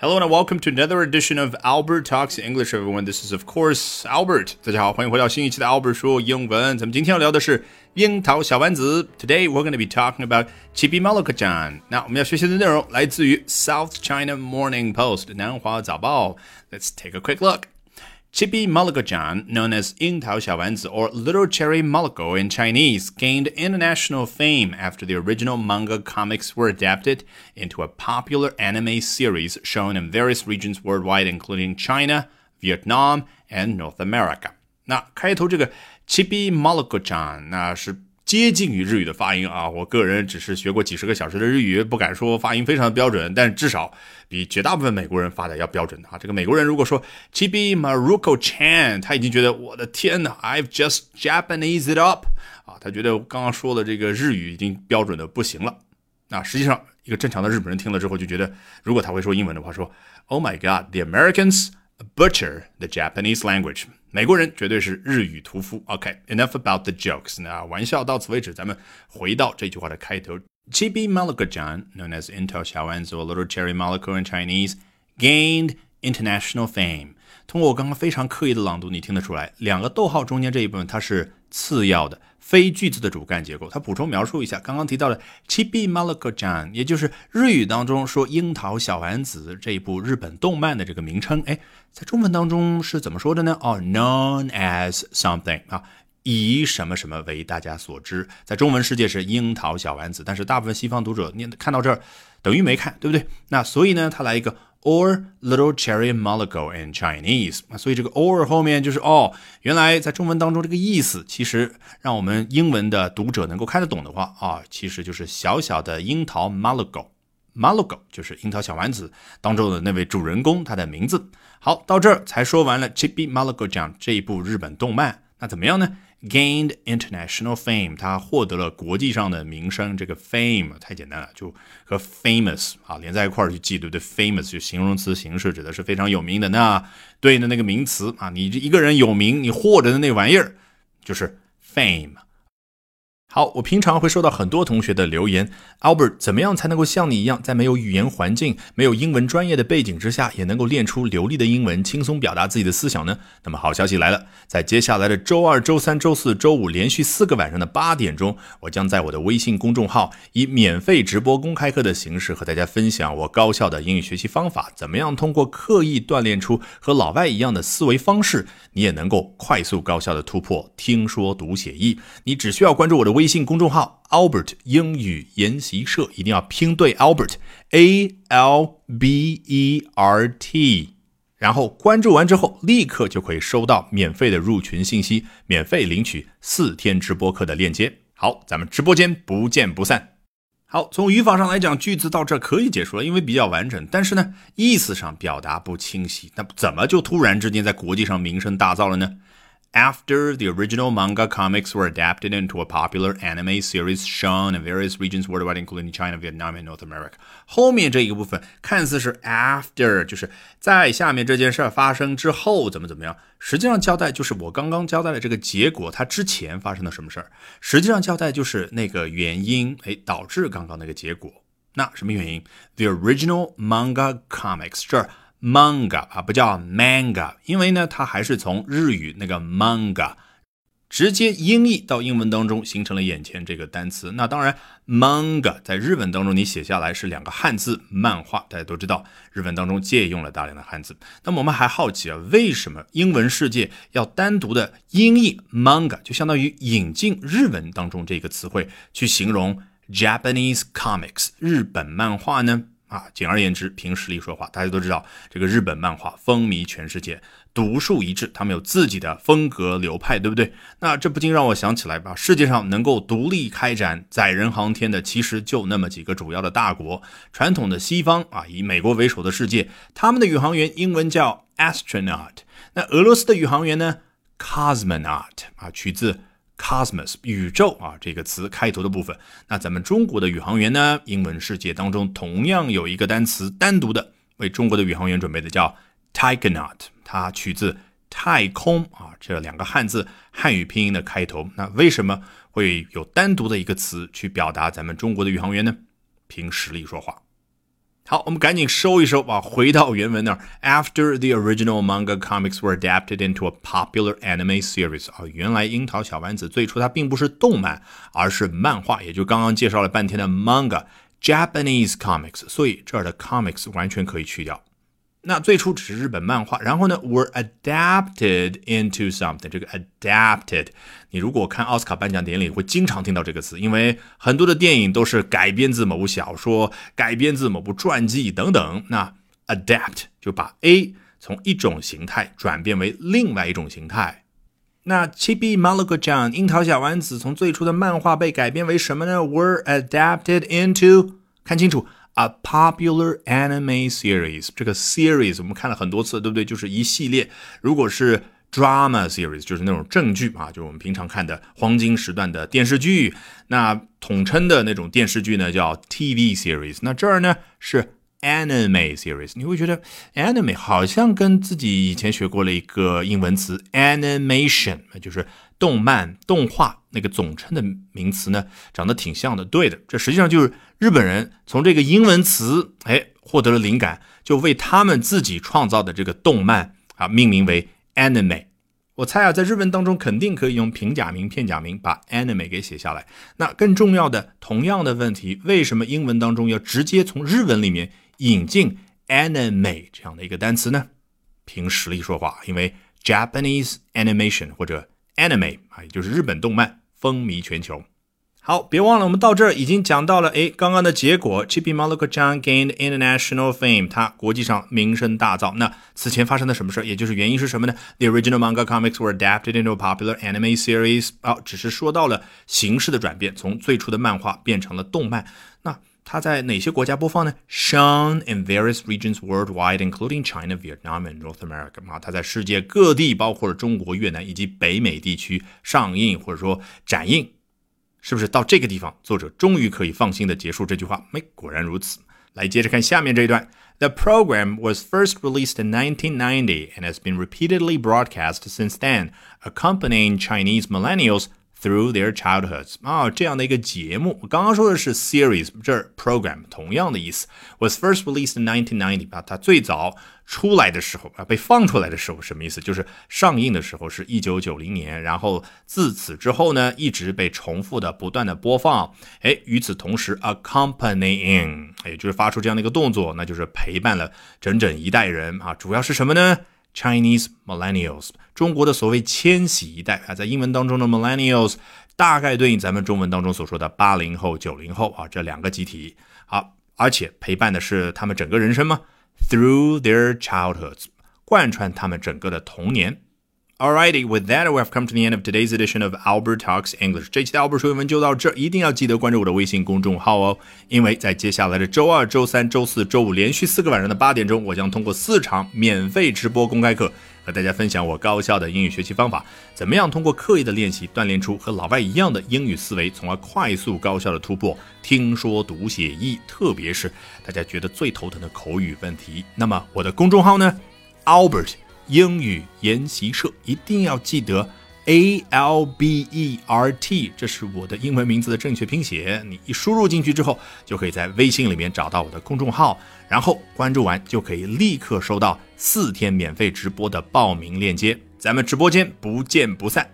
Hello and welcome to another edition of Albert Talks English, everyone. This is, of course, Albert. 大家好，欢迎回到新一期的 Albert 说英文。咱们今天要聊的是樱桃小丸子。Today we're going to be talking about Chibi Malaka-chan. 那我们要学习的内容来自于 South China Morning Post 南华早报。Let's take a quick look. Chibi Malako-chan, known as Ying Tao Xiaowanzi or Little Cherry Malako in Chinese, gained international fame after the original manga comics were adapted into a popular anime series shown in various regions worldwide, including China, Vietnam, and North America. 那开头这个 Chibi Malako-chan，那是 接近于日语的发音啊，我个人只是学过几十个小时的日语，不敢说发音非常的标准，但至少比绝大部分美国人发的要标准啊。这个美国人如果说 Chibi Maruko Chan，他已经觉得我的天呐 i v e just Japanese it up 啊，他觉得刚刚说的这个日语已经标准的不行了。那实际上，一个正常的日本人听了之后就觉得，如果他会说英文的话，说 Oh my God，the Americans butcher the Japanese language。美国人绝对是日语屠夫。OK，enough、okay, about the jokes。那玩笑到此为止，咱们回到这句话的开头。Chibi Malaka-chan, known as Intel Xiaowenzu, a little cherry Malako in Chinese, gained international fame. 通过我刚刚非常刻意的朗读，你听得出来，两个逗号中间这一部分它是次要的，非句子的主干结构。它补充描述一下刚刚提到的 Chibi m a l a k o j a n 也就是日语当中说樱桃小丸子这一部日本动漫的这个名称。哎，在中文当中是怎么说的呢？哦，known as something 啊，以什么什么为大家所知。在中文世界是樱桃小丸子，但是大部分西方读者念看到这儿等于没看，对不对？那所以呢，他来一个。Or little cherry Malago in Chinese，所以这个 or 后面就是哦，原来在中文当中这个意思，其实让我们英文的读者能够看得懂的话啊，其实就是小小的樱桃 Malago。Malago 就是樱桃小丸子当中的那位主人公，他的名字。好，到这儿才说完了 Chibi Malago 讲这一部日本动漫，那怎么样呢？gained international fame，他获得了国际上的名声。这个 fame 太简单了，就和 famous 啊连在一块儿去记，对不对？famous 就形容词形式，指的是非常有名的。那对应的那个名词啊，你这一个人有名，你获得的那玩意儿就是 fame。好，我平常会收到很多同学的留言，Albert，怎么样才能够像你一样，在没有语言环境、没有英文专业的背景之下，也能够练出流利的英文，轻松表达自己的思想呢？那么好消息来了，在接下来的周二、周三、周四周五连续四个晚上的八点钟，我将在我的微信公众号以免费直播公开课的形式和大家分享我高效的英语学习方法，怎么样通过刻意锻炼出和老外一样的思维方式，你也能够快速高效的突破听说读写译。你只需要关注我的微。微信公众号 Albert 英语研习社一定要拼对 Albert A L B E R T，然后关注完之后，立刻就可以收到免费的入群信息，免费领取四天直播课的链接。好，咱们直播间不见不散。好，从语法上来讲，句子到这可以结束了，因为比较完整。但是呢，意思上表达不清晰，那怎么就突然之间在国际上名声大噪了呢 ？after the original manga comics were adapted into a popular anime series shown in various regions worldwide, including China, Vietnam, and North America。后面这一个部分看似是 after，就是在下面这件事发生之后怎么怎么样，实际上交代就是我刚刚交代的这个结果，它之前发生了什么事儿？实际上交代就是那个原因，哎，导致刚刚那个结果。那什么原因？The original manga comics 这儿。 Manga 啊，不叫 manga，因为呢，它还是从日语那个 manga 直接音译到英文当中，形成了眼前这个单词。那当然，manga 在日文当中你写下来是两个汉字，漫画，大家都知道，日文当中借用了大量的汉字。那么我们还好奇啊，为什么英文世界要单独的音译 manga，就相当于引进日文当中这个词汇去形容 Japanese comics 日本漫画呢？啊，简而言之，凭实力说话。大家都知道，这个日本漫画风靡全世界，独树一帜，他们有自己的风格流派，对不对？那这不禁让我想起来吧，世界上能够独立开展载人航天的，其实就那么几个主要的大国。传统的西方啊，以美国为首的世界，他们的宇航员英文叫 astronaut。那俄罗斯的宇航员呢，cosmonaut 啊，取自。Cosmos 宇宙啊这个词开头的部分，那咱们中国的宇航员呢？英文世界当中同样有一个单词单独的为中国的宇航员准备的，叫 taikonaut，它取自太空啊这两个汉字汉语拼音的开头。那为什么会有单独的一个词去表达咱们中国的宇航员呢？凭实力说话。好，我们赶紧收一收啊，回到原文那儿。After the original manga comics were adapted into a popular anime series，啊，原来樱桃小丸子最初它并不是动漫，而是漫画，也就刚刚介绍了半天的 manga Japanese comics，所以这儿的 comics 完全可以去掉。那最初只是日本漫画，然后呢，were adapted into something。这个 adapted，你如果看奥斯卡颁奖典礼，会经常听到这个词，因为很多的电影都是改编自某部小说、改编自某部传记等等。那 adapt 就把 A 从一种形态转变为另外一种形态。那 Chibi Maruko-chan 樱桃小丸子从最初的漫画被改编为什么呢？were adapted into，看清楚。A popular anime series，这个 series 我们看了很多次，对不对？就是一系列。如果是 drama series，就是那种正剧啊，就是我们平常看的黄金时段的电视剧。那统称的那种电视剧呢，叫 TV series。那这儿呢是 anime series。你会觉得 anime 好像跟自己以前学过了一个英文词 animation，就是动漫、动画那个总称的名词呢，长得挺像的。对的，这实际上就是。日本人从这个英文词，哎，获得了灵感，就为他们自己创造的这个动漫啊命名为 anime。我猜啊，在日文当中肯定可以用平假名、片假名把 anime 给写下来。那更重要的，同样的问题，为什么英文当中要直接从日文里面引进 anime 这样的一个单词呢？凭实力说话，因为 Japanese animation 或者 anime 啊，也就是日本动漫风靡全球。好，别忘了，我们到这儿已经讲到了，哎，刚刚的结果，Chibi Maruko-chan gained international fame，他国际上名声大噪。那此前发生的什么事儿？也就是原因是什么呢？The original manga comics were adapted into a popular anime series。啊，只是说到了形式的转变，从最初的漫画变成了动漫。那它在哪些国家播放呢？Shown in various regions worldwide, including China, Vietnam, and North America。啊，它在世界各地，包括了中国、越南以及北美地区上映或者说展映。是不是到这个地方，作者终于可以放心的结束这句话？没，果然如此。来，接着看下面这一段。The program was first released in 1990 and has been repeatedly broadcast since then, accompanying Chinese millennials Through their childhoods 啊，这样的一个节目，我刚刚说的是 series，这儿 program 同样的意思。Was first released in 1990，啊，它最早出来的时候啊，被放出来的时候什么意思？就是上映的时候是一九九零年，然后自此之后呢，一直被重复的不断的播放。哎，与此同时，accompanying，也就是发出这样的一个动作，那就是陪伴了整整一代人啊。主要是什么呢？Chinese millennials，中国的所谓千禧一代啊，在英文当中的 millennials 大概对应咱们中文当中所说的八零后、九零后啊这两个集体。好，而且陪伴的是他们整个人生吗？Through their childhoods，贯穿他们整个的童年。Alrighty, with that, we have come to the end of today's edition of Albert Talks English. 这期的 Albert 说英文就到这儿，一定要记得关注我的微信公众号哦，因为在接下来的周二、周三、周四周五连续四个晚上的八点钟，我将通过四场免费直播公开课，和大家分享我高效的英语学习方法，怎么样通过刻意的练习锻炼出和老外一样的英语思维，从而快速高效的突破听说读写译，特别是大家觉得最头疼的口语问题。那么我的公众号呢，Albert。英语研习社一定要记得 A L B E R T，这是我的英文名字的正确拼写。你一输入进去之后，就可以在微信里面找到我的公众号，然后关注完就可以立刻收到四天免费直播的报名链接。咱们直播间不见不散。